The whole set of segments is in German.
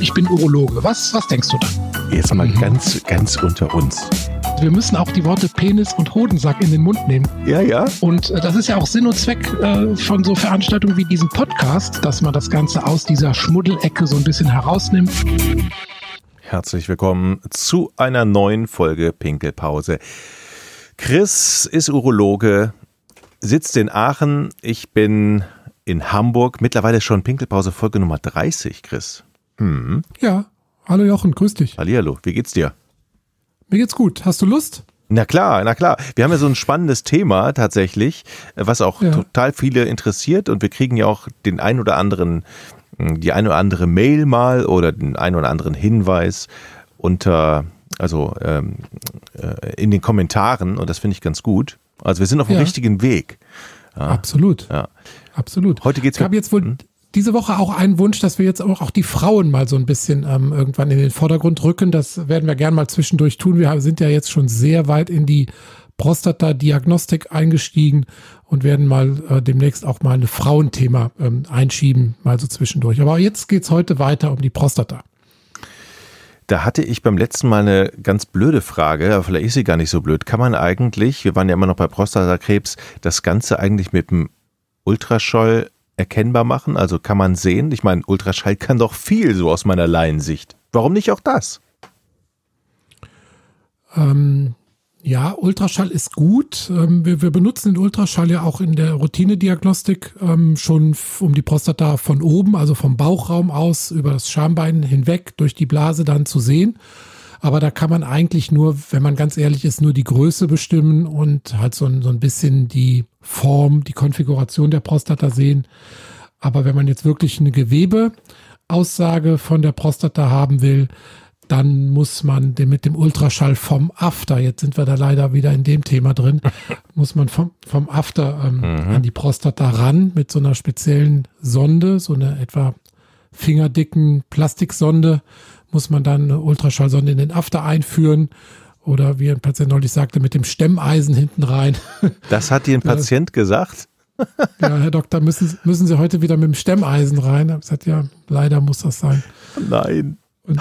ich bin Urologe. Was, was denkst du da? Jetzt mal ganz, ganz unter uns. Wir müssen auch die Worte Penis und Hodensack in den Mund nehmen. Ja, ja. Und äh, das ist ja auch Sinn und Zweck äh, von so Veranstaltungen wie diesem Podcast, dass man das Ganze aus dieser Schmuddelecke so ein bisschen herausnimmt. Herzlich willkommen zu einer neuen Folge Pinkelpause. Chris ist Urologe, sitzt in Aachen. Ich bin in Hamburg. Mittlerweile schon Pinkelpause Folge Nummer 30, Chris. Hm. Ja. Hallo Jochen, grüß dich. Hallihallo, wie geht's dir? Mir geht's gut. Hast du Lust? Na klar, na klar. Wir haben ja so ein spannendes Thema tatsächlich, was auch ja. total viele interessiert und wir kriegen ja auch den ein oder anderen, hm, die ein oder andere Mail mal oder den ein oder anderen Hinweis unter, also ähm, äh, in den Kommentaren und das finde ich ganz gut. Also wir sind auf dem ja. richtigen Weg. Ja. Absolut. Ja. Absolut. Heute geht's. Ich habe jetzt wohl hm? Diese Woche auch einen Wunsch, dass wir jetzt auch, auch die Frauen mal so ein bisschen ähm, irgendwann in den Vordergrund rücken. Das werden wir gern mal zwischendurch tun. Wir sind ja jetzt schon sehr weit in die Prostata-Diagnostik eingestiegen und werden mal äh, demnächst auch mal ein Frauenthema ähm, einschieben, mal so zwischendurch. Aber jetzt geht's heute weiter um die Prostata. Da hatte ich beim letzten Mal eine ganz blöde Frage, aber vielleicht ist sie gar nicht so blöd. Kann man eigentlich, wir waren ja immer noch bei Prostatakrebs, das Ganze eigentlich mit dem Ultraschall erkennbar machen? Also kann man sehen? Ich meine, Ultraschall kann doch viel so aus meiner Laiensicht. Warum nicht auch das? Ähm, ja, Ultraschall ist gut. Ähm, wir, wir, benutzen den Ultraschall ja auch in der Routinediagnostik ähm, schon, um die Prostata von oben, also vom Bauchraum aus, über das Schambein hinweg, durch die Blase dann zu sehen. Aber da kann man eigentlich nur, wenn man ganz ehrlich ist, nur die Größe bestimmen und halt so ein, so ein bisschen die Form, die Konfiguration der Prostata sehen. Aber wenn man jetzt wirklich eine Gewebeaussage von der Prostata haben will, dann muss man mit dem Ultraschall vom After, jetzt sind wir da leider wieder in dem Thema drin, muss man vom, vom After ähm, mhm. an die Prostata ran mit so einer speziellen Sonde, so einer etwa fingerdicken Plastiksonde, muss man dann eine Ultraschallsonde in den After einführen oder wie ein Patient neulich sagte, mit dem Stemmeisen hinten rein. Das hat dir ein Patient gesagt? Ja, Herr Doktor, müssen, müssen Sie heute wieder mit dem Stemmeisen rein? Ich gesagt, ja, leider muss das sein. Nein. Und,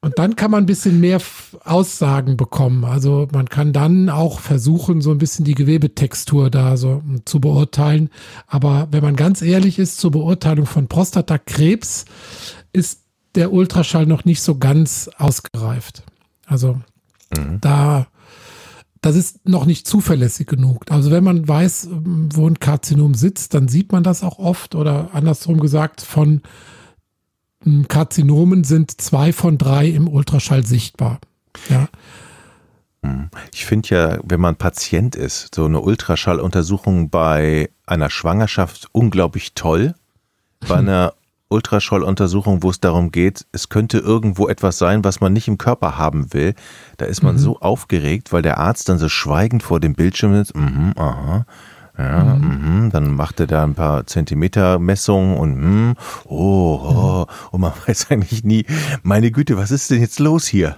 und dann kann man ein bisschen mehr Aussagen bekommen. Also man kann dann auch versuchen, so ein bisschen die Gewebetextur da so zu beurteilen. Aber wenn man ganz ehrlich ist, zur Beurteilung von Prostatakrebs ist der Ultraschall noch nicht so ganz ausgereift. Also Mhm. Da, das ist noch nicht zuverlässig genug. Also wenn man weiß, wo ein Karzinom sitzt, dann sieht man das auch oft oder andersrum gesagt, von hm, Karzinomen sind zwei von drei im Ultraschall sichtbar. Ja. Mhm. Ich finde ja, wenn man Patient ist, so eine Ultraschalluntersuchung bei einer Schwangerschaft unglaublich toll. Bei einer Ultraschalluntersuchung, wo es darum geht, es könnte irgendwo etwas sein, was man nicht im Körper haben will. Da ist man mhm. so aufgeregt, weil der Arzt dann so schweigend vor dem Bildschirm ist. Mhm, aha. Ja, mhm. mh, dann macht er da ein paar Zentimeter Messungen und mh, oh, oh, und man weiß eigentlich nie, meine Güte, was ist denn jetzt los hier?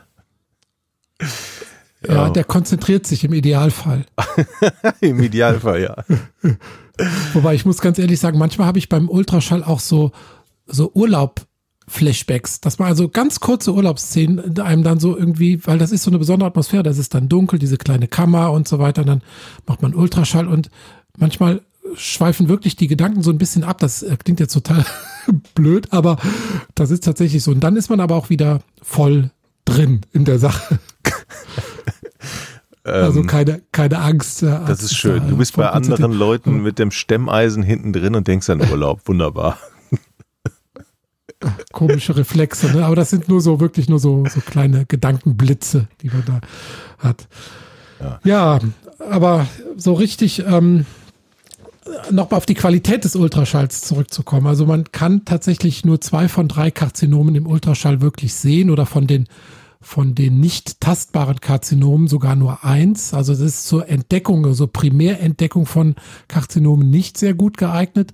Ja, oh. der konzentriert sich im Idealfall. Im Idealfall, ja. Wobei ich muss ganz ehrlich sagen, manchmal habe ich beim Ultraschall auch so so Urlaub Flashbacks, dass man also ganz kurze Urlaubsszenen einem dann so irgendwie, weil das ist so eine besondere Atmosphäre, das ist dann dunkel, diese kleine Kammer und so weiter, und dann macht man Ultraschall und manchmal schweifen wirklich die Gedanken so ein bisschen ab. Das äh, klingt jetzt total blöd, aber das ist tatsächlich so. Und dann ist man aber auch wieder voll drin in der Sache. also ähm, keine, keine Angst. Das ist schön. Du bist bei anderen Leuten mit dem Stemmeisen hinten drin und denkst an Urlaub. Wunderbar komische Reflexe, ne? aber das sind nur so wirklich nur so, so kleine Gedankenblitze, die man da hat. Ja, ja aber so richtig ähm, noch mal auf die Qualität des Ultraschalls zurückzukommen. Also man kann tatsächlich nur zwei von drei Karzinomen im Ultraschall wirklich sehen oder von den von den nicht tastbaren Karzinomen sogar nur eins. Also das ist zur Entdeckung, also Primärentdeckung von Karzinomen nicht sehr gut geeignet.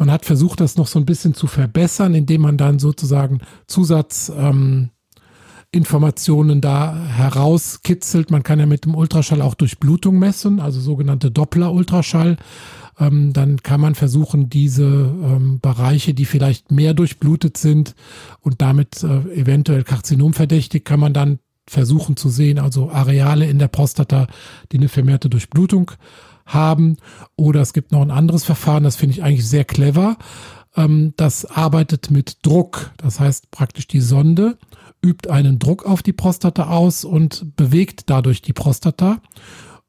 Man hat versucht, das noch so ein bisschen zu verbessern, indem man dann sozusagen Zusatzinformationen ähm, da herauskitzelt. Man kann ja mit dem Ultraschall auch Durchblutung messen, also sogenannte Doppler-Ultraschall. ähm, dann kann man versuchen, diese ähm, Bereiche, die vielleicht mehr durchblutet sind und damit äh, eventuell karzinomverdächtig, kann man dann versuchen zu sehen, also Areale in der Prostata, die eine vermehrte Durchblutung haben. Oder es gibt noch ein anderes Verfahren, das finde ich eigentlich sehr clever. Ähm, das arbeitet mit Druck. Das heißt praktisch die Sonde übt einen Druck auf die Prostata aus und bewegt dadurch die Prostata.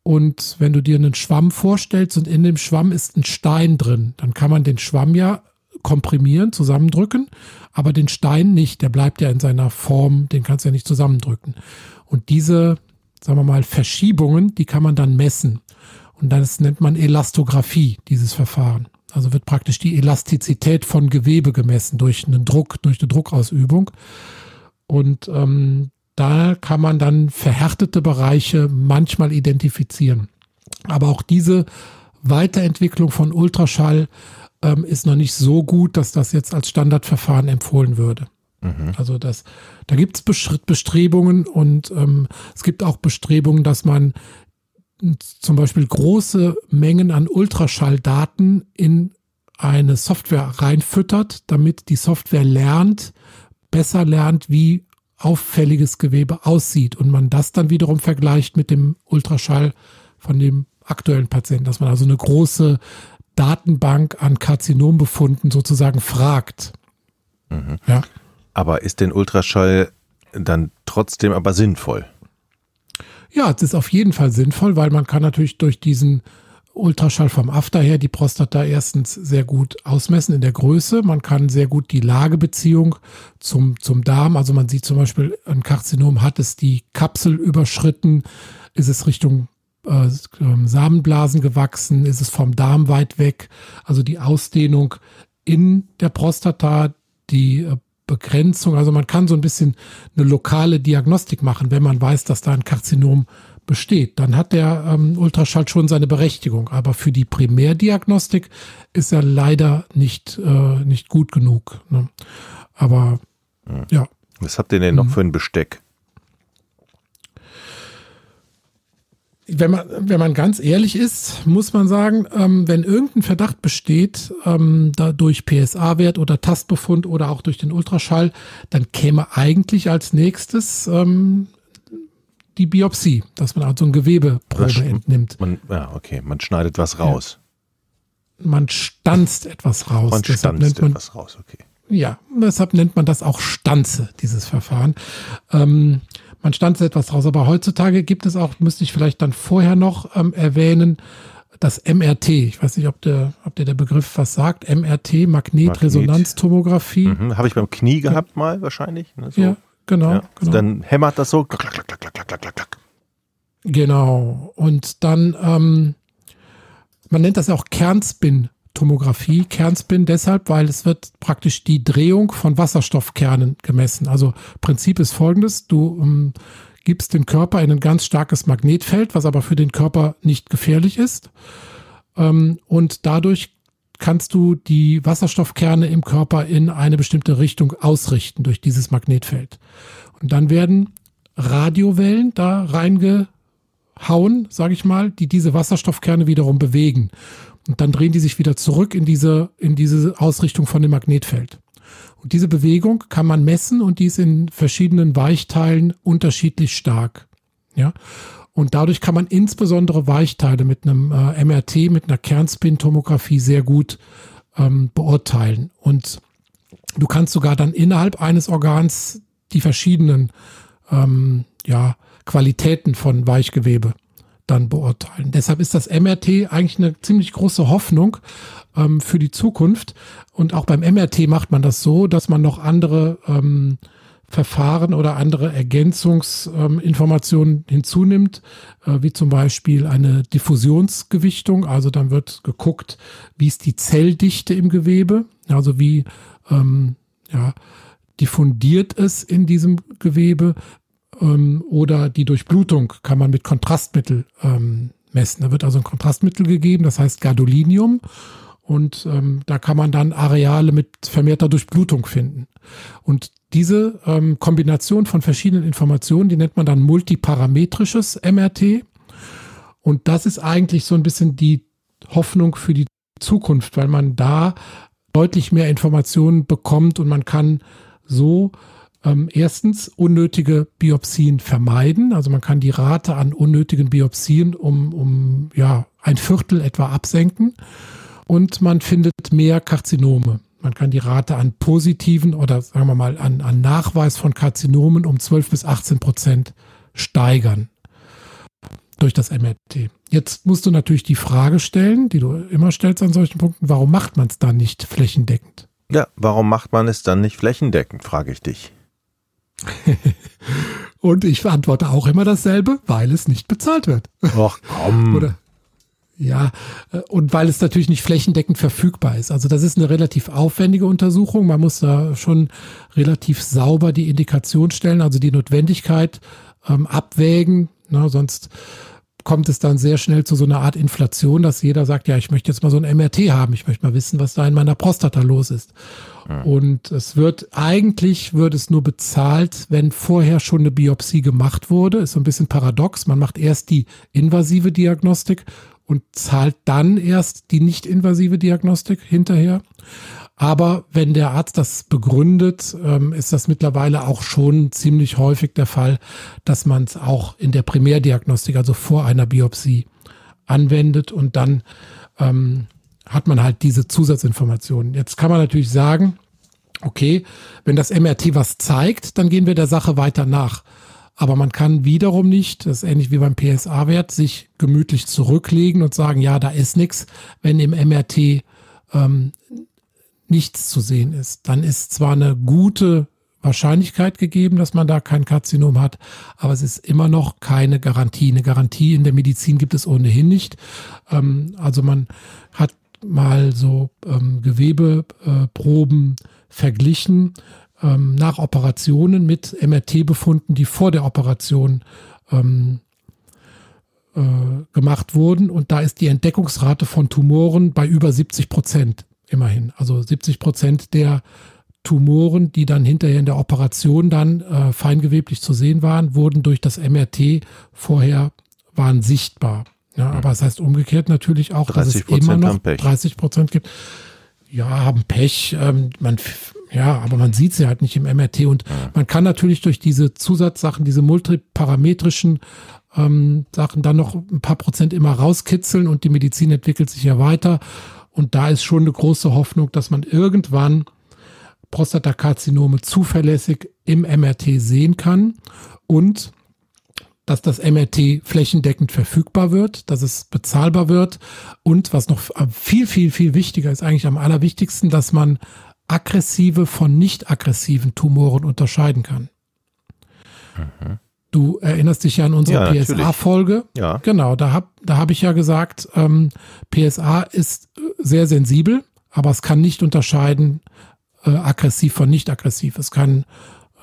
Und wenn du dir einen Schwamm vorstellst und in dem Schwamm ist ein Stein drin, dann kann man den Schwamm ja komprimieren, zusammendrücken, aber den Stein nicht, der bleibt ja in seiner Form, den kannst du ja nicht zusammendrücken. Und diese, sagen wir mal, Verschiebungen, die kann man dann messen. Und das nennt man Elastographie, dieses Verfahren. Also wird praktisch die Elastizität von Gewebe gemessen durch einen Druck, durch eine Druckausübung. Und ähm, da kann man dann verhärtete Bereiche manchmal identifizieren. Aber auch diese Weiterentwicklung von Ultraschall ähm, ist noch nicht so gut, dass das jetzt als Standardverfahren empfohlen würde. Mhm. Also das, da gibt es Bestrebungen und ähm, es gibt auch Bestrebungen, dass man zum Beispiel große Mengen an Ultraschalldaten in eine Software reinfüttert, damit die Software lernt, besser lernt, wie auffälliges Gewebe aussieht und man das dann wiederum vergleicht mit dem Ultraschall von dem aktuellen Patienten, dass man also eine große Datenbank an Karzinombefunden sozusagen fragt. Mhm. Ja. Aber ist denn Ultraschall dann trotzdem aber sinnvoll? Ja, es ist auf jeden Fall sinnvoll, weil man kann natürlich durch diesen Ultraschall vom After her die Prostata erstens sehr gut ausmessen in der Größe. Man kann sehr gut die Lagebeziehung zum, zum Darm, also man sieht zum Beispiel, ein Karzinom hat es die Kapsel überschritten, ist es Richtung äh, ähm, Samenblasen gewachsen, ist es vom Darm weit weg. Also die Ausdehnung in der Prostata, die äh, Begrenzung, also man kann so ein bisschen eine lokale Diagnostik machen, wenn man weiß, dass da ein Karzinom besteht, dann hat der ähm, Ultraschall schon seine Berechtigung. Aber für die Primärdiagnostik ist er leider nicht, äh, nicht gut genug. Ne? Aber ja. Was habt ihr denn noch mhm. für ein Besteck? Wenn man, wenn man ganz ehrlich ist, muss man sagen, ähm, wenn irgendein Verdacht besteht, ähm, da durch PSA-Wert oder Tastbefund oder auch durch den Ultraschall, dann käme eigentlich als nächstes ähm, die Biopsie, dass man also ein Gewebeprobe entnimmt. Man, ja, okay, man schneidet was raus. Man stanzt etwas raus. Man deshalb stanzt man, etwas raus, okay. Ja, deshalb nennt man das auch Stanze, dieses Verfahren. Ähm, man stanzt etwas raus, aber heutzutage gibt es auch, müsste ich vielleicht dann vorher noch ähm, erwähnen, das MRT. Ich weiß nicht, ob der, ob der, der Begriff was sagt. MRT, Magnetresonanztomographie. Magnet. Mhm, Habe ich beim Knie gehabt ja. mal wahrscheinlich. Ne, so. Ja, Genau, ja, genau. Dann hämmert das so. Genau. Und dann, ähm, man nennt das auch Kernspin-Tomographie. Kernspin deshalb, weil es wird praktisch die Drehung von Wasserstoffkernen gemessen. Also Prinzip ist folgendes. Du ähm, gibst den Körper in ein ganz starkes Magnetfeld, was aber für den Körper nicht gefährlich ist. Ähm, und dadurch kannst du die Wasserstoffkerne im Körper in eine bestimmte Richtung ausrichten durch dieses Magnetfeld. Und dann werden Radiowellen da reingehauen, sage ich mal, die diese Wasserstoffkerne wiederum bewegen. Und dann drehen die sich wieder zurück in diese, in diese Ausrichtung von dem Magnetfeld. Und diese Bewegung kann man messen und die ist in verschiedenen Weichteilen unterschiedlich stark. Ja. Und dadurch kann man insbesondere Weichteile mit einem äh, MRT, mit einer Kernspintomographie sehr gut ähm, beurteilen. Und du kannst sogar dann innerhalb eines Organs die verschiedenen ähm, ja, Qualitäten von Weichgewebe dann beurteilen. Deshalb ist das MRT eigentlich eine ziemlich große Hoffnung ähm, für die Zukunft. Und auch beim MRT macht man das so, dass man noch andere ähm, Verfahren oder andere Ergänzungsinformationen ähm, hinzunimmt, äh, wie zum Beispiel eine Diffusionsgewichtung. Also dann wird geguckt, wie ist die Zelldichte im Gewebe, also wie ähm, ja, diffundiert es in diesem Gewebe ähm, oder die Durchblutung kann man mit Kontrastmittel ähm, messen. Da wird also ein Kontrastmittel gegeben, das heißt Gadolinium. Und ähm, da kann man dann Areale mit vermehrter Durchblutung finden. Und diese ähm, Kombination von verschiedenen Informationen, die nennt man dann multiparametrisches MRT. Und das ist eigentlich so ein bisschen die Hoffnung für die Zukunft, weil man da deutlich mehr Informationen bekommt und man kann so ähm, erstens unnötige Biopsien vermeiden. Also man kann die Rate an unnötigen Biopsien um, um ja, ein Viertel etwa absenken. Und man findet mehr Karzinome. Man kann die Rate an positiven oder sagen wir mal an, an Nachweis von Karzinomen um 12 bis 18 Prozent steigern durch das MRT. Jetzt musst du natürlich die Frage stellen, die du immer stellst an solchen Punkten, warum macht man es dann nicht flächendeckend? Ja, warum macht man es dann nicht flächendeckend, frage ich dich. Und ich antworte auch immer dasselbe, weil es nicht bezahlt wird. Ach komm. Oder ja, äh, und weil es natürlich nicht flächendeckend verfügbar ist. Also das ist eine relativ aufwendige Untersuchung. Man muss da schon relativ sauber die Indikation stellen, also die Notwendigkeit ähm, abwägen. Na, sonst kommt es dann sehr schnell zu so einer Art Inflation, dass jeder sagt, ja, ich möchte jetzt mal so ein MRT haben, ich möchte mal wissen, was da in meiner Prostata los ist. Mhm. Und es wird, eigentlich wird es nur bezahlt, wenn vorher schon eine Biopsie gemacht wurde. Ist so ein bisschen paradox. Man macht erst die invasive Diagnostik und zahlt dann erst die nicht-invasive Diagnostik hinterher. Aber wenn der Arzt das begründet, ähm, ist das mittlerweile auch schon ziemlich häufig der Fall, dass man es auch in der Primärdiagnostik, also vor einer Biopsie, anwendet und dann ähm, hat man halt diese Zusatzinformationen. Jetzt kann man natürlich sagen, okay, wenn das MRT was zeigt, dann gehen wir der Sache weiter nach. Aber man kann wiederum nicht, das ist ähnlich wie beim PSA-Wert, sich gemütlich zurücklegen und sagen, ja, da ist nichts, wenn im MRT ähm, nichts zu sehen ist. Dann ist zwar eine gute Wahrscheinlichkeit gegeben, dass man da kein Karzinom hat, aber es ist immer noch keine Garantie. Eine Garantie in der Medizin gibt es ohnehin nicht. Ähm, also man hat mal so ähm, Gewebeproben äh, verglichen ähm, nach Operationen mit MRT-Befunden, die vor der Operation äh, gemacht wurden. Und da ist die Entdeckungsrate von Tumoren bei über 70 Prozent immerhin. Also 70 Prozent der Tumoren, die dann hinterher in der Operation dann äh, feingeweblich zu sehen waren, wurden durch das MRT vorher waren sichtbar. Ja, mhm. aber es das heißt umgekehrt natürlich auch, dass es immer noch 30 Prozent gibt. Ja, haben Pech. Ähm, man, ja, aber man sieht sie halt nicht im MRT und ja. man kann natürlich durch diese Zusatzsachen, diese multiparametrischen ähm, Sachen dann noch ein paar Prozent immer rauskitzeln und die Medizin entwickelt sich ja weiter. Und da ist schon eine große Hoffnung, dass man irgendwann Prostatakarzinome zuverlässig im MRT sehen kann und dass das MRT flächendeckend verfügbar wird, dass es bezahlbar wird und was noch viel, viel, viel wichtiger ist, eigentlich am allerwichtigsten, dass man aggressive von nicht aggressiven Tumoren unterscheiden kann. Mhm. Du erinnerst dich ja an unsere ja, PSA-Folge. Ja. Genau, da habe da hab ich ja gesagt, ähm, PSA ist sehr sensibel, aber es kann nicht unterscheiden äh, aggressiv von nicht aggressiv. Es kann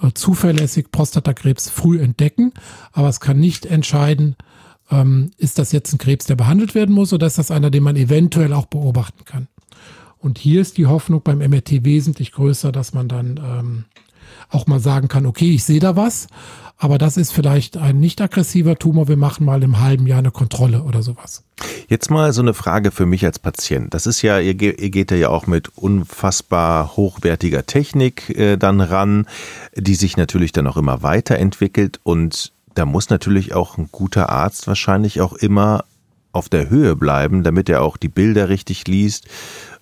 äh, zuverlässig Prostatakrebs früh entdecken, aber es kann nicht entscheiden, ähm, ist das jetzt ein Krebs, der behandelt werden muss oder ist das einer, den man eventuell auch beobachten kann. Und hier ist die Hoffnung beim MRT wesentlich größer, dass man dann ähm, auch mal sagen kann, okay, ich sehe da was, aber das ist vielleicht ein nicht aggressiver Tumor. Wir machen mal im halben Jahr eine Kontrolle oder sowas. Jetzt mal so eine Frage für mich als Patient. Das ist ja, ihr, ihr geht ja auch mit unfassbar hochwertiger Technik äh, dann ran, die sich natürlich dann auch immer weiterentwickelt und da muss natürlich auch ein guter Arzt wahrscheinlich auch immer auf der Höhe bleiben, damit er auch die Bilder richtig liest,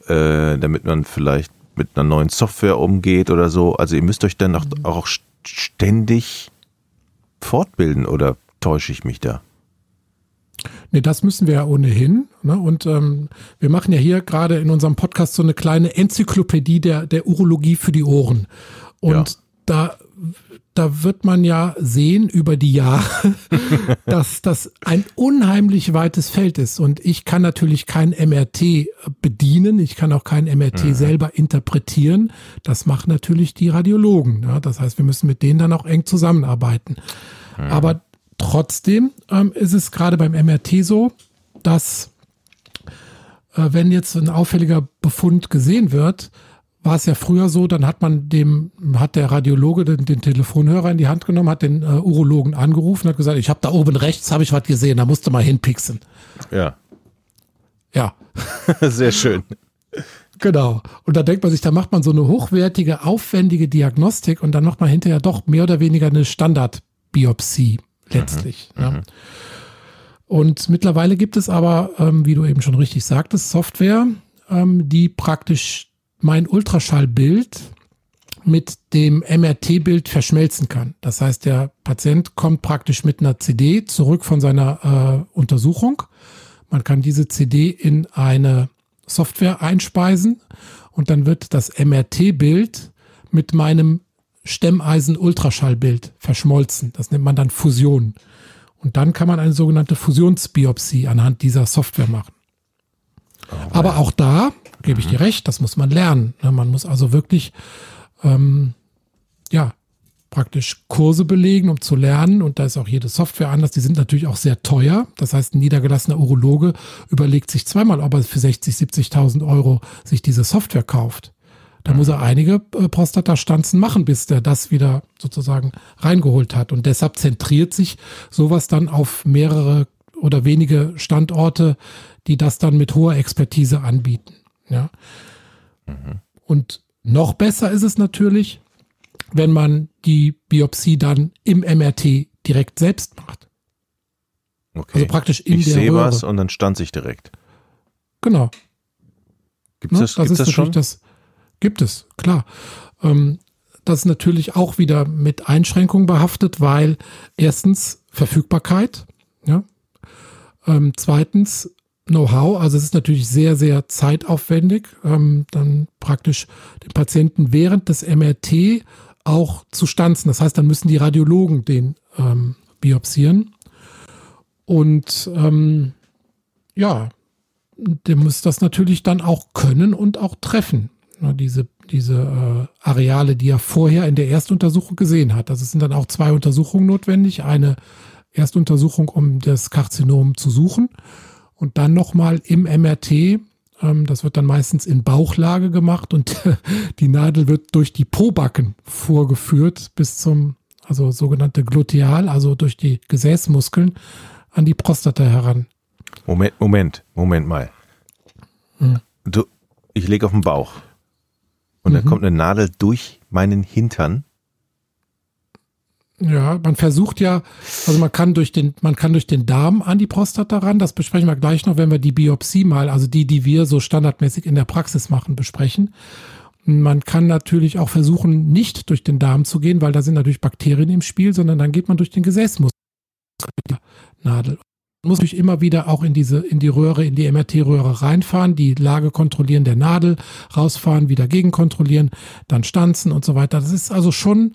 äh, damit man vielleicht mit einer neuen Software umgeht oder so. Also ihr müsst euch dann auch, mhm. auch ständig fortbilden oder täusche ich mich da? Nee, das müssen wir ja ohnehin. Ne? Und ähm, wir machen ja hier gerade in unserem Podcast so eine kleine Enzyklopädie der, der Urologie für die Ohren. Und ja. da da wird man ja sehen über die Jahre, dass das ein unheimlich weites Feld ist. Und ich kann natürlich kein MRT bedienen, ich kann auch kein MRT mhm. selber interpretieren. Das machen natürlich die Radiologen. Ja, das heißt, wir müssen mit denen dann auch eng zusammenarbeiten. Mhm. Aber trotzdem ähm, ist es gerade beim MRT so, dass äh, wenn jetzt ein auffälliger Befund gesehen wird, war es ja früher so, dann hat man dem, hat der Radiologe den, den Telefonhörer in die Hand genommen, hat den äh, Urologen angerufen, hat gesagt, ich habe da oben rechts, habe ich was gesehen, da musst du mal hinpixen. Ja. Ja. Sehr schön. Genau. Und da denkt man sich, da macht man so eine hochwertige, aufwendige Diagnostik und dann macht man hinterher doch mehr oder weniger eine Standardbiopsie letztlich. Mhm. Ja. Mhm. Und mittlerweile gibt es aber, ähm, wie du eben schon richtig sagtest, Software, ähm, die praktisch mein Ultraschallbild mit dem MRT-Bild verschmelzen kann. Das heißt, der Patient kommt praktisch mit einer CD zurück von seiner äh, Untersuchung. Man kann diese CD in eine Software einspeisen und dann wird das MRT-Bild mit meinem Stemmeisen-Ultraschallbild verschmolzen. Das nennt man dann Fusion. Und dann kann man eine sogenannte Fusionsbiopsie anhand dieser Software machen. Oh, Aber auch da gebe ich dir recht, das muss man lernen. Ne, man muss also wirklich ähm, ja, praktisch Kurse belegen, um zu lernen. Und da ist auch jede Software anders. Die sind natürlich auch sehr teuer. Das heißt, ein niedergelassener Urologe überlegt sich zweimal, ob er für 60, 70.000 Euro sich diese Software kauft. Da muss er einige äh, Prostatastanzen machen, bis der das wieder sozusagen reingeholt hat. Und deshalb zentriert sich sowas dann auf mehrere oder wenige Standorte, die das dann mit hoher Expertise anbieten. Ja. Mhm. Und noch besser ist es natürlich, wenn man die Biopsie dann im MRT direkt selbst macht. Okay. Also praktisch in ich der sehe was und dann stand sich direkt. Genau. Gibt es ne? das, das, ist das schon? Das gibt es, klar. Ähm, das ist natürlich auch wieder mit Einschränkungen behaftet, weil erstens Verfügbarkeit, ja. Ähm, zweitens Know-how. Also es ist natürlich sehr, sehr zeitaufwendig, ähm, dann praktisch den Patienten während des MRT auch zu stanzen. Das heißt, dann müssen die Radiologen den ähm, biopsieren. Und ähm, ja, der muss das natürlich dann auch können und auch treffen. Ja, diese diese äh, Areale, die er vorher in der Erstuntersuchung gesehen hat. Also es sind dann auch zwei Untersuchungen notwendig. Eine Erstuntersuchung, um das Karzinom zu suchen und dann nochmal im MRT. Ähm, das wird dann meistens in Bauchlage gemacht und die Nadel wird durch die Pobacken vorgeführt bis zum, also sogenannte Gluteal, also durch die Gesäßmuskeln an die Prostata heran. Moment, Moment, Moment mal. Hm. Du, ich lege auf den Bauch und mhm. dann kommt eine Nadel durch meinen Hintern ja, man versucht ja, also man kann durch den, man kann durch den Darm an die Prostata ran. Das besprechen wir gleich noch, wenn wir die Biopsie mal, also die, die wir so standardmäßig in der Praxis machen, besprechen. Man kann natürlich auch versuchen, nicht durch den Darm zu gehen, weil da sind natürlich Bakterien im Spiel, sondern dann geht man durch den Gesäßmuskel. Nadel. Man muss natürlich immer wieder auch in diese, in die Röhre, in die MRT-Röhre reinfahren, die Lage kontrollieren der Nadel, rausfahren, wieder gegenkontrollieren, dann stanzen und so weiter. Das ist also schon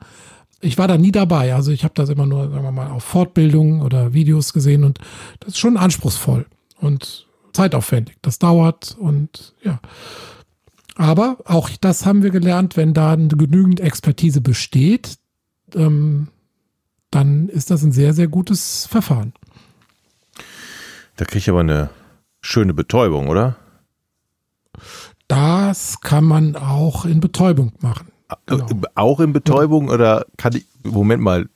ich war da nie dabei. Also ich habe das immer nur, sagen wir mal, auf Fortbildungen oder Videos gesehen und das ist schon anspruchsvoll und zeitaufwendig. Das dauert und ja. Aber auch das haben wir gelernt, wenn da genügend Expertise besteht, ähm, dann ist das ein sehr, sehr gutes Verfahren. Da kriege ich aber eine schöne Betäubung, oder? Das kann man auch in Betäubung machen. Genau. Auch in Betäubung ja. oder kann ich, Moment mal,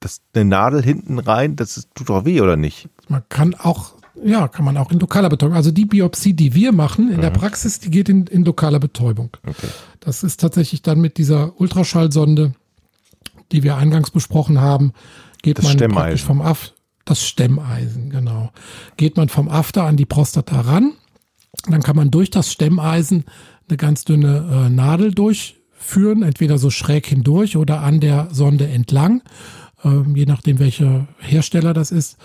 das, eine Nadel hinten rein, das tut doch weh oder nicht? Man kann auch, ja, kann man auch in lokaler Betäubung. Also die Biopsie, die wir machen in mhm. der Praxis, die geht in, in lokaler Betäubung. Okay. Das ist tatsächlich dann mit dieser Ultraschallsonde, die wir eingangs besprochen haben, geht das man praktisch vom Aft, das Stemmeisen, genau. Geht man vom After an die Prostata ran, dann kann man durch das Stemmeisen eine ganz dünne äh, Nadel durch führen, entweder so schräg hindurch oder an der Sonde entlang, äh, je nachdem welcher Hersteller das ist.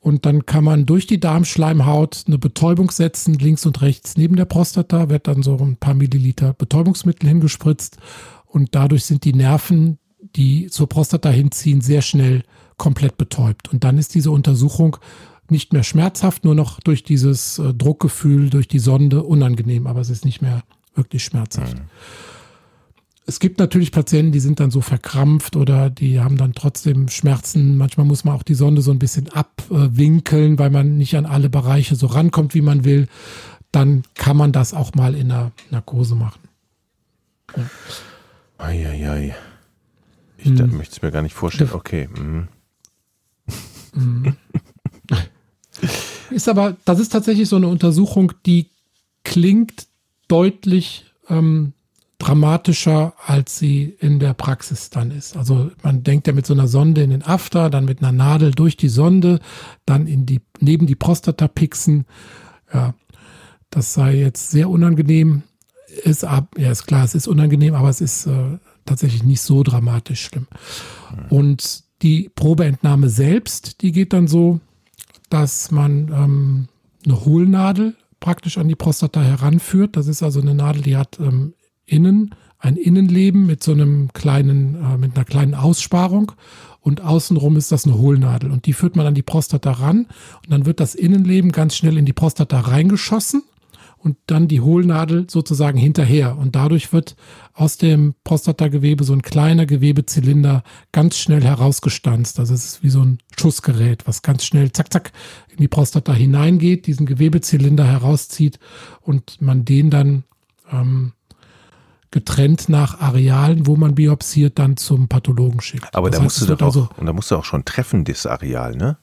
Und dann kann man durch die Darmschleimhaut eine Betäubung setzen, links und rechts neben der Prostata, wird dann so ein paar Milliliter Betäubungsmittel hingespritzt und dadurch sind die Nerven, die zur Prostata hinziehen, sehr schnell komplett betäubt. Und dann ist diese Untersuchung nicht mehr schmerzhaft, nur noch durch dieses äh, Druckgefühl, durch die Sonde unangenehm, aber es ist nicht mehr wirklich schmerzhaft. Mhm es gibt natürlich Patienten, die sind dann so verkrampft oder die haben dann trotzdem Schmerzen. Manchmal muss man auch die Sonde so ein bisschen abwinkeln, weil man nicht an alle Bereiche so rankommt, wie man will. Dann kann man das auch mal in der Narkose machen. Ja. Eieiei. Ich hm. möchte es mir gar nicht vorstellen. Okay. Mhm. Mhm. ist aber, das ist tatsächlich so eine Untersuchung, die klingt deutlich ähm, dramatischer, als sie in der Praxis dann ist. Also man denkt ja mit so einer Sonde in den After, dann mit einer Nadel durch die Sonde, dann in die, neben die Prostata pixen. Ja, das sei jetzt sehr unangenehm. Ist ab, ja, ist klar, es ist unangenehm, aber es ist äh, tatsächlich nicht so dramatisch schlimm. Und die Probeentnahme selbst, die geht dann so, dass man ähm, eine Hohlnadel praktisch an die Prostata heranführt. Das ist also eine Nadel, die hat ähm, innen ein Innenleben mit so einem kleinen, äh, mit einer kleinen Aussparung und außenrum ist das eine Hohlnadel und die führt man an die Prostata ran und dann wird das Innenleben ganz schnell in die Prostata reingeschossen und dann die Hohlnadel sozusagen hinterher. Und dadurch wird aus dem Prostatagewebe so ein kleiner Gewebezylinder ganz schnell herausgestanzt. Also es ist wie so ein Schussgerät, was ganz schnell zack, zack in die Prostata hineingeht, diesen Gewebezylinder herauszieht und man den dann ähm, getrennt nach Arealen, wo man biopsiert, dann zum Pathologen schickt. Aber das da heißt, musst du doch also, auch, und da musst du auch schon treffen, das Areal, ne?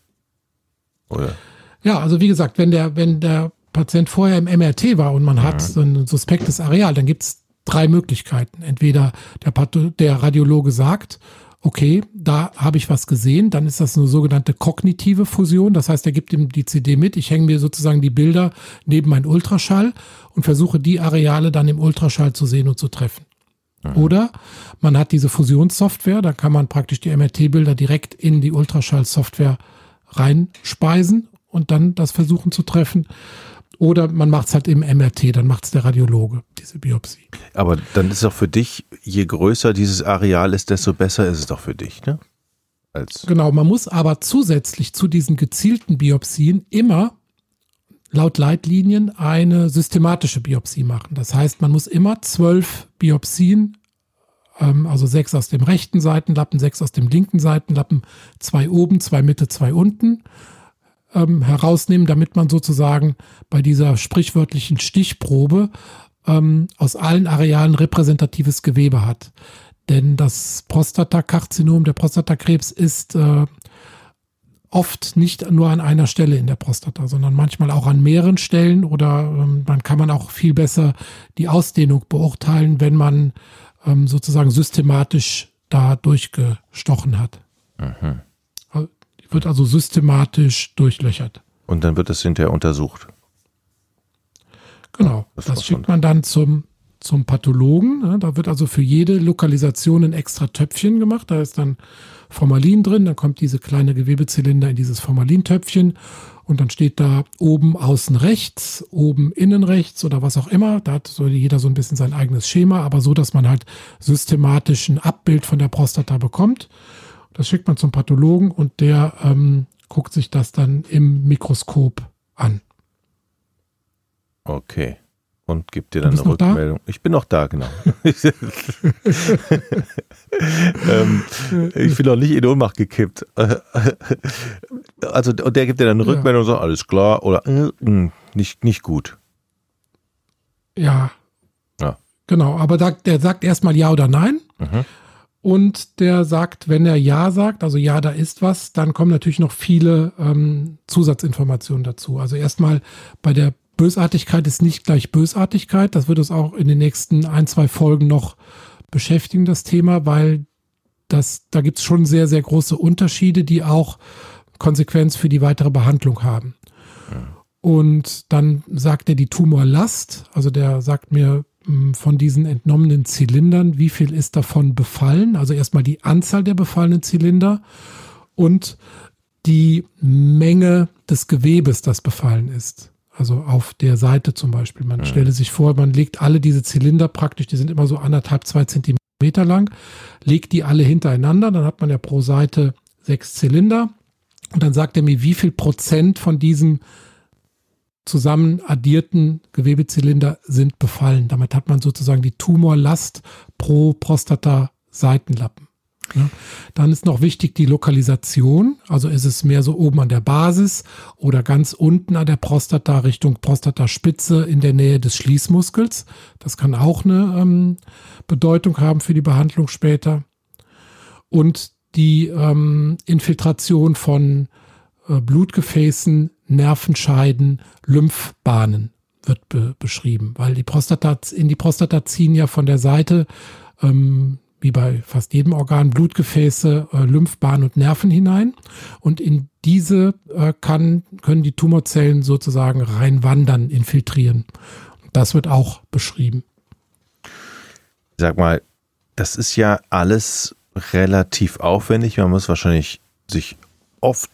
Oder? Ja, also wie gesagt, wenn der, wenn der Patient vorher im MRT war und man mhm. hat so ein suspektes Areal, dann gibt es drei Möglichkeiten. Entweder der, Patho der Radiologe sagt, okay, da habe ich was gesehen, dann ist das eine sogenannte kognitive Fusion. Das heißt, er gibt ihm die CD mit. Ich hänge mir sozusagen die Bilder neben meinen Ultraschall und versuche die Areale dann im Ultraschall zu sehen und zu treffen. Mhm. Oder man hat diese Fusionssoftware, da kann man praktisch die MRT-Bilder direkt in die Ultraschallsoftware reinspeisen und dann das versuchen zu treffen. Oder man macht es halt im MRT, dann macht es der Radiologe, diese Biopsie. Aber dann ist es auch für dich, je größer dieses Areal ist, desto besser ist es doch für dich, ne? Als genau, man muss aber zusätzlich zu diesen gezielten Biopsien immer laut Leitlinien eine systematische Biopsie machen. Das heißt, man muss immer zwölf Biopsien, ähm, also sechs aus dem rechten Seitenlappen, sechs aus dem linken Seitenlappen, zwei oben, zwei Mitte, zwei unten ähm, herausnehmen, damit man sozusagen bei dieser sprichwörtlichen Stichprobe ähm, aus allen Arealen repräsentatives Gewebe hat. Denn das Prostatakarzinom, der Prostatakrebs ist äh, oft nicht nur an einer Stelle in der Prostata, sondern manchmal auch an mehreren Stellen oder ähm, dann kann man auch viel besser die Ausdehnung beurteilen, wenn man ähm, sozusagen systematisch da durchgestochen hat. Mhm wird also systematisch durchlöchert. Und dann wird es hinterher untersucht. Genau, das, das schickt man dann zum, zum Pathologen. Ne? Da wird also für jede Lokalisation ein extra Töpfchen gemacht. Da ist dann Formalin drin, dann kommt diese kleine Gewebezylinder in dieses Formalintöpfchen und dann steht da oben außen rechts, oben innen rechts oder was auch immer. Da hat so jeder so ein bisschen sein eigenes Schema, aber so, dass man halt systematisch ein Abbild von der Prostata bekommt. Das schickt man zum Pathologen und der ähm, guckt sich das dann im Mikroskop an. Okay. Und gibt dir dann eine Rückmeldung. Da? Ich bin noch da, genau. ähm, ich bin noch nicht in Ohnmacht gekippt. also, und der gibt dir dann eine Rückmeldung ja. und sagt, alles klar oder äh, hm, nicht, nicht gut. Ja. ja. Genau, aber da, der sagt erstmal ja oder nein. Mhm. Und der sagt, wenn er Ja sagt, also ja, da ist was, dann kommen natürlich noch viele ähm, Zusatzinformationen dazu. Also erstmal bei der Bösartigkeit ist nicht gleich Bösartigkeit. Das wird uns auch in den nächsten ein, zwei Folgen noch beschäftigen, das Thema, weil das, da gibt es schon sehr, sehr große Unterschiede, die auch Konsequenz für die weitere Behandlung haben. Und dann sagt er die Tumorlast, also der sagt mir, von diesen entnommenen Zylindern, wie viel ist davon befallen? Also erstmal die Anzahl der befallenen Zylinder und die Menge des Gewebes, das befallen ist. Also auf der Seite zum Beispiel. Man ja. stelle sich vor, man legt alle diese Zylinder praktisch, die sind immer so anderthalb, zwei Zentimeter lang, legt die alle hintereinander, dann hat man ja pro Seite sechs Zylinder. Und dann sagt er mir, wie viel Prozent von diesem zusammen addierten Gewebezylinder sind befallen. Damit hat man sozusagen die Tumorlast pro Prostata-Seitenlappen. Ja. Dann ist noch wichtig die Lokalisation. Also ist es mehr so oben an der Basis oder ganz unten an der Prostata Richtung Prostataspitze in der Nähe des Schließmuskels. Das kann auch eine ähm, Bedeutung haben für die Behandlung später. Und die ähm, Infiltration von äh, Blutgefäßen, Nervenscheiden, Lymphbahnen wird be beschrieben, weil die Prostata, in die Prostata ziehen ja von der Seite, ähm, wie bei fast jedem Organ, Blutgefäße, äh, Lymphbahnen und Nerven hinein. Und in diese äh, kann, können die Tumorzellen sozusagen reinwandern, infiltrieren. Das wird auch beschrieben. Sag mal, das ist ja alles relativ aufwendig. Man muss wahrscheinlich sich oft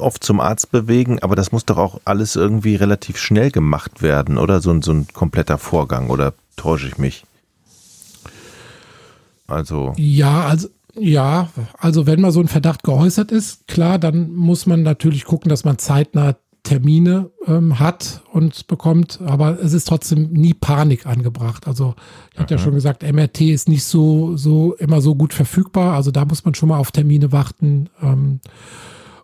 oft zum Arzt bewegen, aber das muss doch auch alles irgendwie relativ schnell gemacht werden, oder? So, so ein kompletter Vorgang, oder täusche ich mich? Also. Ja, also. Ja, also wenn mal so ein Verdacht geäußert ist, klar, dann muss man natürlich gucken, dass man zeitnah Termine ähm, hat und bekommt, aber es ist trotzdem nie Panik angebracht. Also ich hatte ja schon gesagt, MRT ist nicht so, so immer so gut verfügbar. Also da muss man schon mal auf Termine warten. Ähm,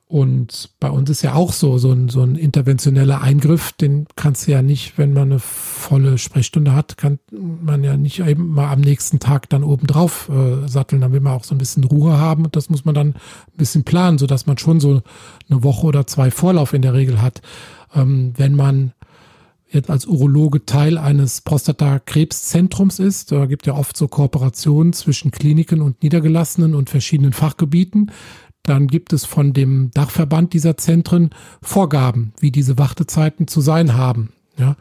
und bei uns ist ja auch so, so ein, so ein interventioneller Eingriff, den kannst du ja nicht, wenn man eine volle Sprechstunde hat, kann man ja nicht eben mal am nächsten Tag dann oben drauf äh, satteln. Dann will man auch so ein bisschen Ruhe haben und das muss man dann ein bisschen planen, sodass man schon so eine Woche oder zwei Vorlauf in der Regel hat. Ähm, wenn man jetzt als Urologe Teil eines Prostatakrebszentrums ist. Da gibt ja oft so Kooperationen zwischen Kliniken und Niedergelassenen und verschiedenen Fachgebieten dann gibt es von dem Dachverband dieser Zentren Vorgaben, wie diese Wartezeiten zu sein haben. Ja,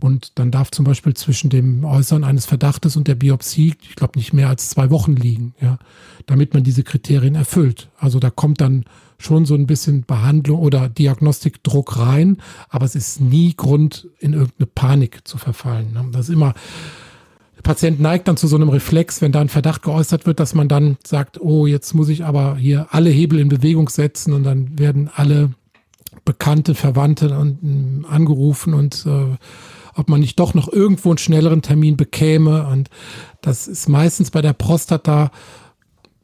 und dann darf zum Beispiel zwischen dem Äußern eines Verdachtes und der Biopsie, ich glaube, nicht mehr als zwei Wochen liegen, ja, damit man diese Kriterien erfüllt. Also da kommt dann schon so ein bisschen Behandlung oder Diagnostikdruck rein, aber es ist nie Grund, in irgendeine Panik zu verfallen. Ne? Das ist immer, der Patient neigt dann zu so einem Reflex, wenn da ein Verdacht geäußert wird, dass man dann sagt, oh, jetzt muss ich aber hier alle Hebel in Bewegung setzen und dann werden alle Bekannte, Verwandte und, mm, angerufen und äh, ob man nicht doch noch irgendwo einen schnelleren Termin bekäme. Und das ist meistens bei der Prostata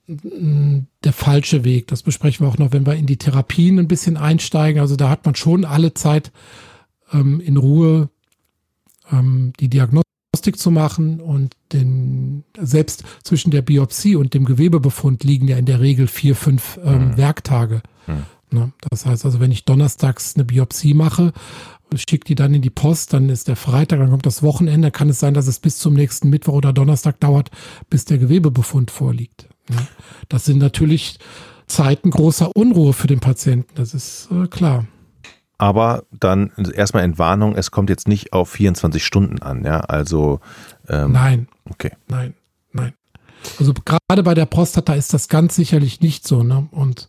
mm, der falsche Weg. Das besprechen wir auch noch, wenn wir in die Therapien ein bisschen einsteigen. Also da hat man schon alle Zeit ähm, in Ruhe ähm, die Diagnostik Diagnostik zu machen und den, selbst zwischen der Biopsie und dem Gewebebefund liegen ja in der Regel vier, fünf ähm, mhm. Werktage. Mhm. Ne? Das heißt also, wenn ich donnerstags eine Biopsie mache, schicke die dann in die Post, dann ist der Freitag, dann kommt das Wochenende, kann es sein, dass es bis zum nächsten Mittwoch oder Donnerstag dauert, bis der Gewebebefund vorliegt. Ne? Das sind natürlich Zeiten großer Unruhe für den Patienten, das ist äh, klar aber dann erstmal Entwarnung, es kommt jetzt nicht auf 24 Stunden an, ja, also ähm, Nein. Okay. Nein, nein. Also gerade bei der Prostata ist das ganz sicherlich nicht so, ne? Und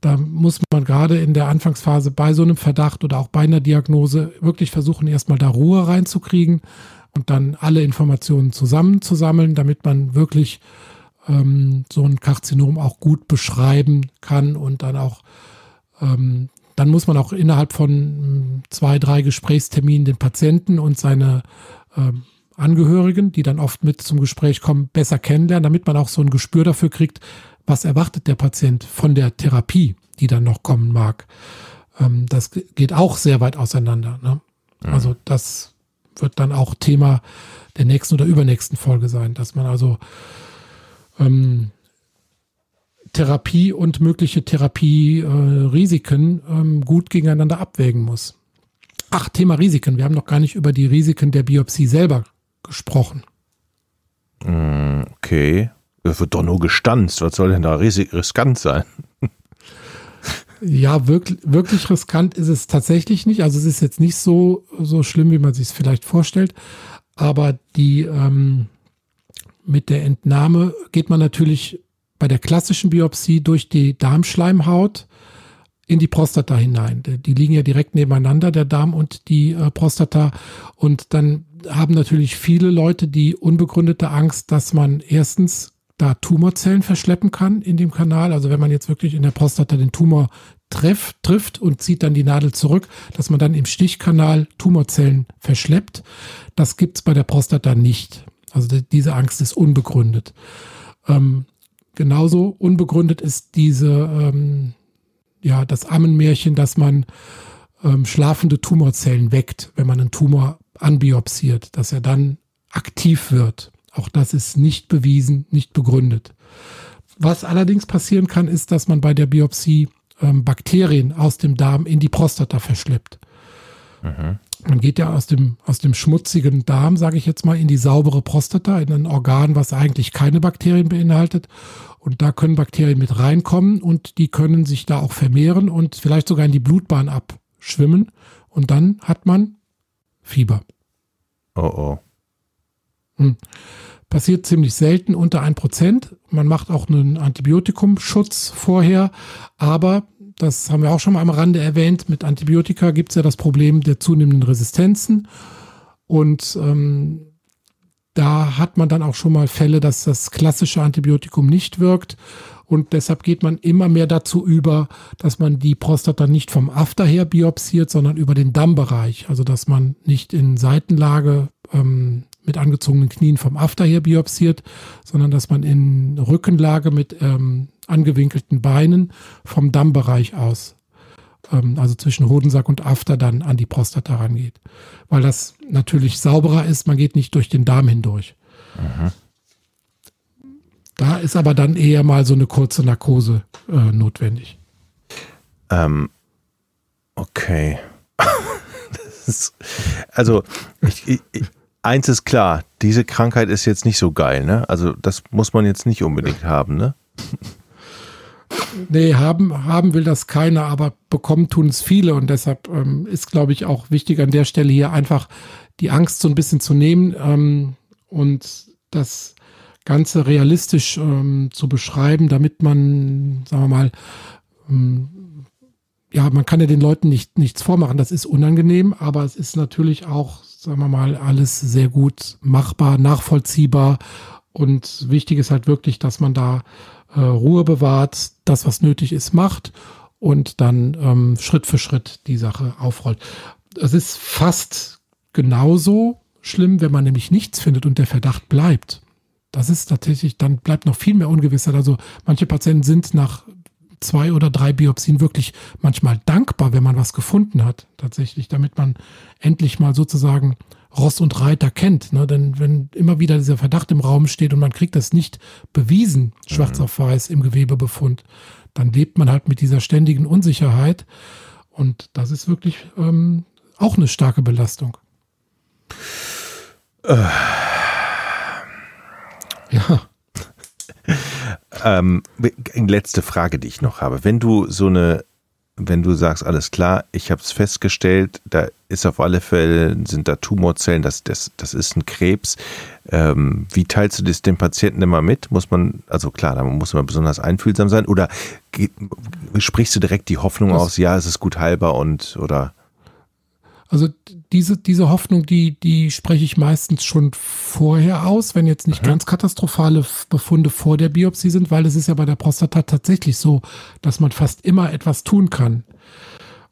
da muss man gerade in der Anfangsphase bei so einem Verdacht oder auch bei einer Diagnose wirklich versuchen, erstmal da Ruhe reinzukriegen und dann alle Informationen zusammenzusammeln, damit man wirklich ähm, so ein Karzinom auch gut beschreiben kann und dann auch ähm, dann muss man auch innerhalb von hm, zwei, drei Gesprächsterminen den Patienten und seine ähm, Angehörigen, die dann oft mit zum Gespräch kommen, besser kennenlernen, damit man auch so ein Gespür dafür kriegt, was erwartet der Patient von der Therapie, die dann noch kommen mag. Ähm, das geht auch sehr weit auseinander. Ne? Mhm. Also das wird dann auch Thema der nächsten oder übernächsten Folge sein, dass man also ähm, Therapie und mögliche Therapierisiken äh, ähm, gut gegeneinander abwägen muss. Ach, Thema Risiken. Wir haben noch gar nicht über die Risiken der Biopsie selber gesprochen. Mm, okay. Das wird doch nur gestanzt. Was soll denn da riskant sein? ja, wirklich, wirklich riskant ist es tatsächlich nicht. Also es ist jetzt nicht so, so schlimm, wie man sich es vielleicht vorstellt. Aber die ähm, mit der Entnahme geht man natürlich bei der klassischen Biopsie durch die Darmschleimhaut in die Prostata hinein. Die liegen ja direkt nebeneinander, der Darm und die äh, Prostata. Und dann haben natürlich viele Leute die unbegründete Angst, dass man erstens da Tumorzellen verschleppen kann in dem Kanal. Also wenn man jetzt wirklich in der Prostata den Tumor treff, trifft und zieht dann die Nadel zurück, dass man dann im Stichkanal Tumorzellen verschleppt. Das gibt's bei der Prostata nicht. Also diese Angst ist unbegründet. Ähm, genauso unbegründet ist diese, ähm, ja, das Ammenmärchen, dass man ähm, schlafende Tumorzellen weckt, wenn man einen Tumor anbiopsiert, dass er dann aktiv wird. Auch das ist nicht bewiesen, nicht begründet. Was allerdings passieren kann, ist, dass man bei der Biopsie ähm, Bakterien aus dem Darm in die Prostata verschleppt. Mhm. Man geht ja aus dem, aus dem schmutzigen Darm, sage ich jetzt mal, in die saubere Prostata, in ein Organ, was eigentlich keine Bakterien beinhaltet. Und da können Bakterien mit reinkommen und die können sich da auch vermehren und vielleicht sogar in die Blutbahn abschwimmen. Und dann hat man Fieber. Oh oh. Hm. Passiert ziemlich selten, unter 1%. Man macht auch einen Antibiotikumschutz vorher, aber das haben wir auch schon mal am Rande erwähnt, mit Antibiotika gibt es ja das Problem der zunehmenden Resistenzen. Und ähm, da hat man dann auch schon mal Fälle, dass das klassische Antibiotikum nicht wirkt. Und deshalb geht man immer mehr dazu über, dass man die Prostata nicht vom After her biopsiert, sondern über den Dammbereich. Also dass man nicht in Seitenlage ähm, mit angezogenen Knien vom After her biopsiert, sondern dass man in Rückenlage mit ähm, angewinkelten Beinen vom Dammbereich aus, ähm, also zwischen Hodensack und After, dann an die Prostata rangeht. Weil das natürlich sauberer ist, man geht nicht durch den Darm hindurch. Mhm. Da ist aber dann eher mal so eine kurze Narkose äh, notwendig. Ähm, okay. ist, also, ich, ich, eins ist klar, diese Krankheit ist jetzt nicht so geil, ne? Also, das muss man jetzt nicht unbedingt haben, ne? Nee, haben, haben will das keiner, aber bekommen tun es viele und deshalb ähm, ist, glaube ich, auch wichtig an der Stelle hier einfach die Angst so ein bisschen zu nehmen ähm, und das Ganze realistisch ähm, zu beschreiben, damit man, sagen wir mal, ähm, ja, man kann ja den Leuten nicht, nichts vormachen. Das ist unangenehm, aber es ist natürlich auch, sagen wir mal, alles sehr gut machbar, nachvollziehbar. Und wichtig ist halt wirklich, dass man da äh, Ruhe bewahrt, das, was nötig ist, macht und dann ähm, Schritt für Schritt die Sache aufrollt. Es ist fast genauso schlimm, wenn man nämlich nichts findet und der Verdacht bleibt. Das ist tatsächlich, dann bleibt noch viel mehr Ungewissheit. Also manche Patienten sind nach zwei oder drei Biopsien wirklich manchmal dankbar, wenn man was gefunden hat, tatsächlich, damit man endlich mal sozusagen Ross und Reiter kennt. Ne? Denn wenn immer wieder dieser Verdacht im Raum steht und man kriegt das nicht bewiesen, schwarz mhm. auf weiß im Gewebebefund, dann lebt man halt mit dieser ständigen Unsicherheit. Und das ist wirklich ähm, auch eine starke Belastung. Äh. Ja. Ähm, letzte Frage, die ich noch habe. Wenn du so eine, wenn du sagst, alles klar, ich habe es festgestellt, da ist auf alle Fälle, sind da Tumorzellen, das, das, das ist ein Krebs. Ähm, wie teilst du das dem Patienten immer mit? Muss man, also klar, da muss man besonders einfühlsam sein oder sprichst du direkt die Hoffnung das aus, ja, es ist gut heilbar und oder? Also diese, diese Hoffnung, die, die spreche ich meistens schon vorher aus, wenn jetzt nicht mhm. ganz katastrophale Befunde vor der Biopsie sind, weil es ist ja bei der Prostata tatsächlich so, dass man fast immer etwas tun kann.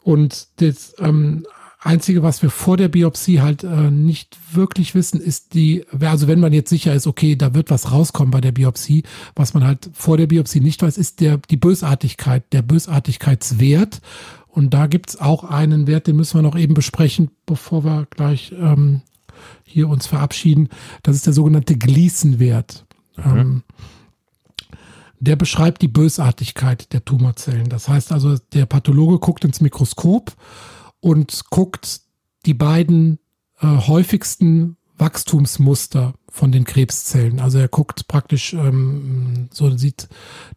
Und das ähm, Einzige, was wir vor der Biopsie halt äh, nicht wirklich wissen, ist die, also wenn man jetzt sicher ist, okay, da wird was rauskommen bei der Biopsie, was man halt vor der Biopsie nicht weiß, ist der, die Bösartigkeit, der Bösartigkeitswert. Und da gibt's auch einen Wert, den müssen wir noch eben besprechen, bevor wir gleich ähm, hier uns verabschieden. Das ist der sogenannte Gleason-Wert. Mhm. Ähm, der beschreibt die Bösartigkeit der Tumorzellen. Das heißt also, der Pathologe guckt ins Mikroskop und guckt die beiden äh, häufigsten Wachstumsmuster von den Krebszellen. Also er guckt praktisch, ähm, so sieht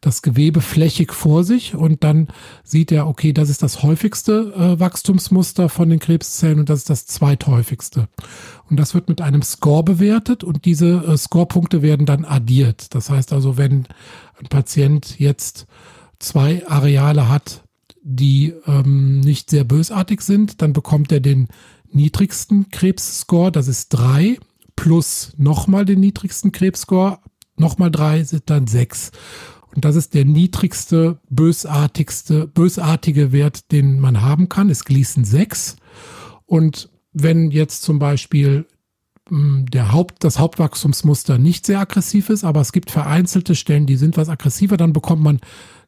das Gewebe flächig vor sich und dann sieht er, okay, das ist das häufigste äh, Wachstumsmuster von den Krebszellen und das ist das zweithäufigste. Und das wird mit einem Score bewertet und diese äh, Scorepunkte werden dann addiert. Das heißt also, wenn ein Patient jetzt zwei Areale hat, die ähm, nicht sehr bösartig sind, dann bekommt er den niedrigsten Krebsscore, das ist drei plus nochmal den niedrigsten Krebsscore, nochmal drei sind dann sechs. Und das ist der niedrigste, bösartigste, bösartige Wert, den man haben kann, ist Gleason 6. Und wenn jetzt zum Beispiel hm, der Haupt, das Hauptwachstumsmuster nicht sehr aggressiv ist, aber es gibt vereinzelte Stellen, die sind was aggressiver, dann bekommt man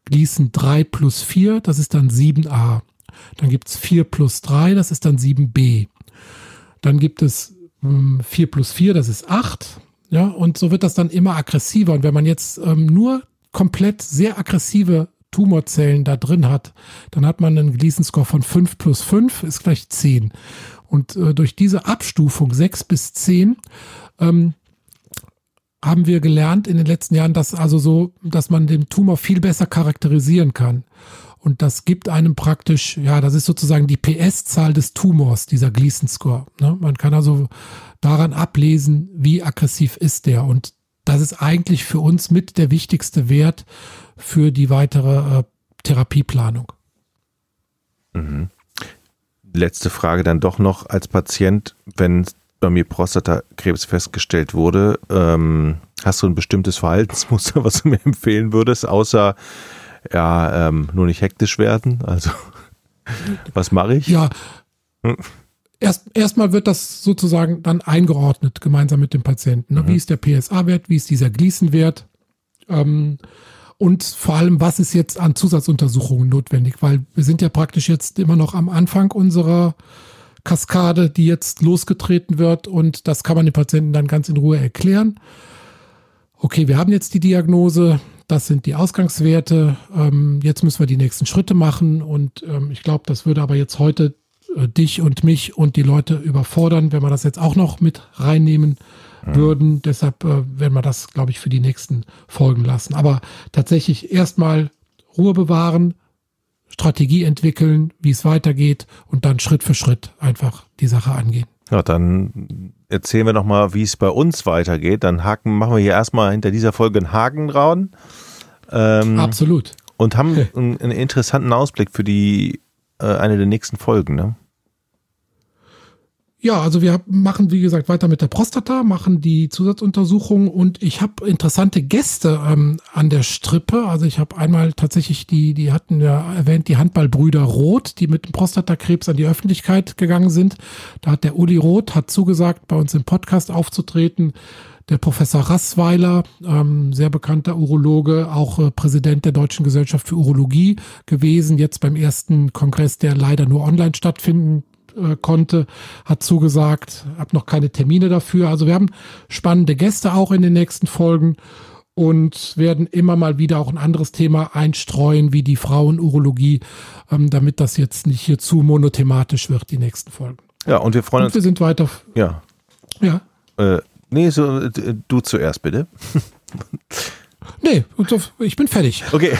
Gleason 3 plus 4, das ist dann 7a. Dann gibt es 4 plus 3, das ist dann 7b. Dann gibt es 4 plus 4, das ist 8. Ja, und so wird das dann immer aggressiver. Und wenn man jetzt ähm, nur komplett sehr aggressive Tumorzellen da drin hat, dann hat man einen Gleason-Score von 5 plus 5 ist gleich 10. Und äh, durch diese Abstufung 6 bis 10 ähm, haben wir gelernt in den letzten Jahren, dass also so, dass man den Tumor viel besser charakterisieren kann. Und das gibt einem praktisch, ja, das ist sozusagen die PS-Zahl des Tumors, dieser Gleason-Score. Ne? Man kann also daran ablesen, wie aggressiv ist der. Und das ist eigentlich für uns mit der wichtigste Wert für die weitere äh, Therapieplanung. Mhm. Letzte Frage dann doch noch als Patient, wenn bei mir Prostatakrebs festgestellt wurde, ähm, hast du ein bestimmtes Verhaltensmuster, was du mir empfehlen würdest, außer ja, ähm, nur nicht hektisch werden? Also, was mache ich? Ja. Hm. Erst, erstmal wird das sozusagen dann eingeordnet, gemeinsam mit dem Patienten. Ne? Mhm. Wie ist der PSA-Wert? Wie ist dieser Gleason-Wert? Ähm, und vor allem, was ist jetzt an Zusatzuntersuchungen notwendig? Weil wir sind ja praktisch jetzt immer noch am Anfang unserer Kaskade, die jetzt losgetreten wird und das kann man den Patienten dann ganz in Ruhe erklären. Okay, wir haben jetzt die Diagnose, das sind die Ausgangswerte, ähm, jetzt müssen wir die nächsten Schritte machen und ähm, ich glaube, das würde aber jetzt heute äh, dich und mich und die Leute überfordern, wenn wir das jetzt auch noch mit reinnehmen mhm. würden. Deshalb äh, werden wir das, glaube ich, für die nächsten Folgen lassen. Aber tatsächlich erstmal Ruhe bewahren, Strategie entwickeln, wie es weitergeht und dann Schritt für Schritt einfach die Sache angehen. Ja, dann erzählen wir nochmal, wie es bei uns weitergeht. Dann haken, machen wir hier erstmal hinter dieser Folge einen Haken dran. Ähm, Absolut. Und haben einen, einen, interessanten Ausblick für die äh, eine der nächsten Folgen, ne? Ja, also wir machen, wie gesagt, weiter mit der Prostata, machen die Zusatzuntersuchung und ich habe interessante Gäste ähm, an der Strippe. Also ich habe einmal tatsächlich die, die hatten ja erwähnt, die Handballbrüder Roth, die mit dem Prostatakrebs an die Öffentlichkeit gegangen sind. Da hat der Uli Roth hat zugesagt, bei uns im Podcast aufzutreten. Der Professor Rassweiler, ähm, sehr bekannter Urologe, auch äh, Präsident der Deutschen Gesellschaft für Urologie gewesen, jetzt beim ersten Kongress, der leider nur online stattfinden äh, konnte, hat zugesagt, habe noch keine Termine dafür. Also wir haben spannende Gäste auch in den nächsten Folgen und werden immer mal wieder auch ein anderes Thema einstreuen, wie die Frauenurologie, ähm, damit das jetzt nicht hier zu monothematisch wird, die nächsten Folgen. Ja, und wir freuen und uns. Wir sind weiter. Ja. Ja. Äh, nee, so, du zuerst bitte. Nee, ich bin fertig. Okay.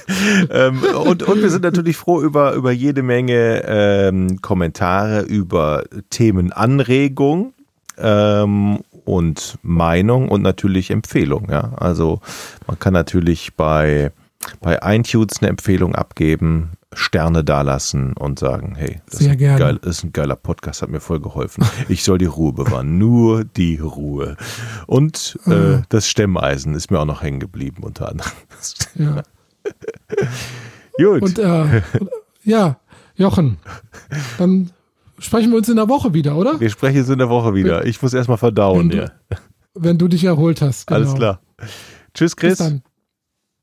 ähm, und, und wir sind natürlich froh über, über jede Menge ähm, Kommentare, über Themenanregung ähm, und Meinung und natürlich Empfehlung. Ja? Also man kann natürlich bei, bei iTunes eine Empfehlung abgeben, Sterne dalassen und sagen, hey, das ist, ein geil, ist ein geiler Podcast, hat mir voll geholfen. Ich soll die Ruhe bewahren, nur die Ruhe. Und äh, ah. das Stemmeisen ist mir auch noch hängen geblieben unter anderem. Ja. Gut. Und äh, ja, Jochen, dann sprechen wir uns in der Woche wieder, oder? Wir sprechen uns in der Woche wieder. Ich muss erstmal verdauen. Wenn du, ja. wenn du dich erholt hast. Genau. Alles klar. Tschüss, Chris. Bis dann.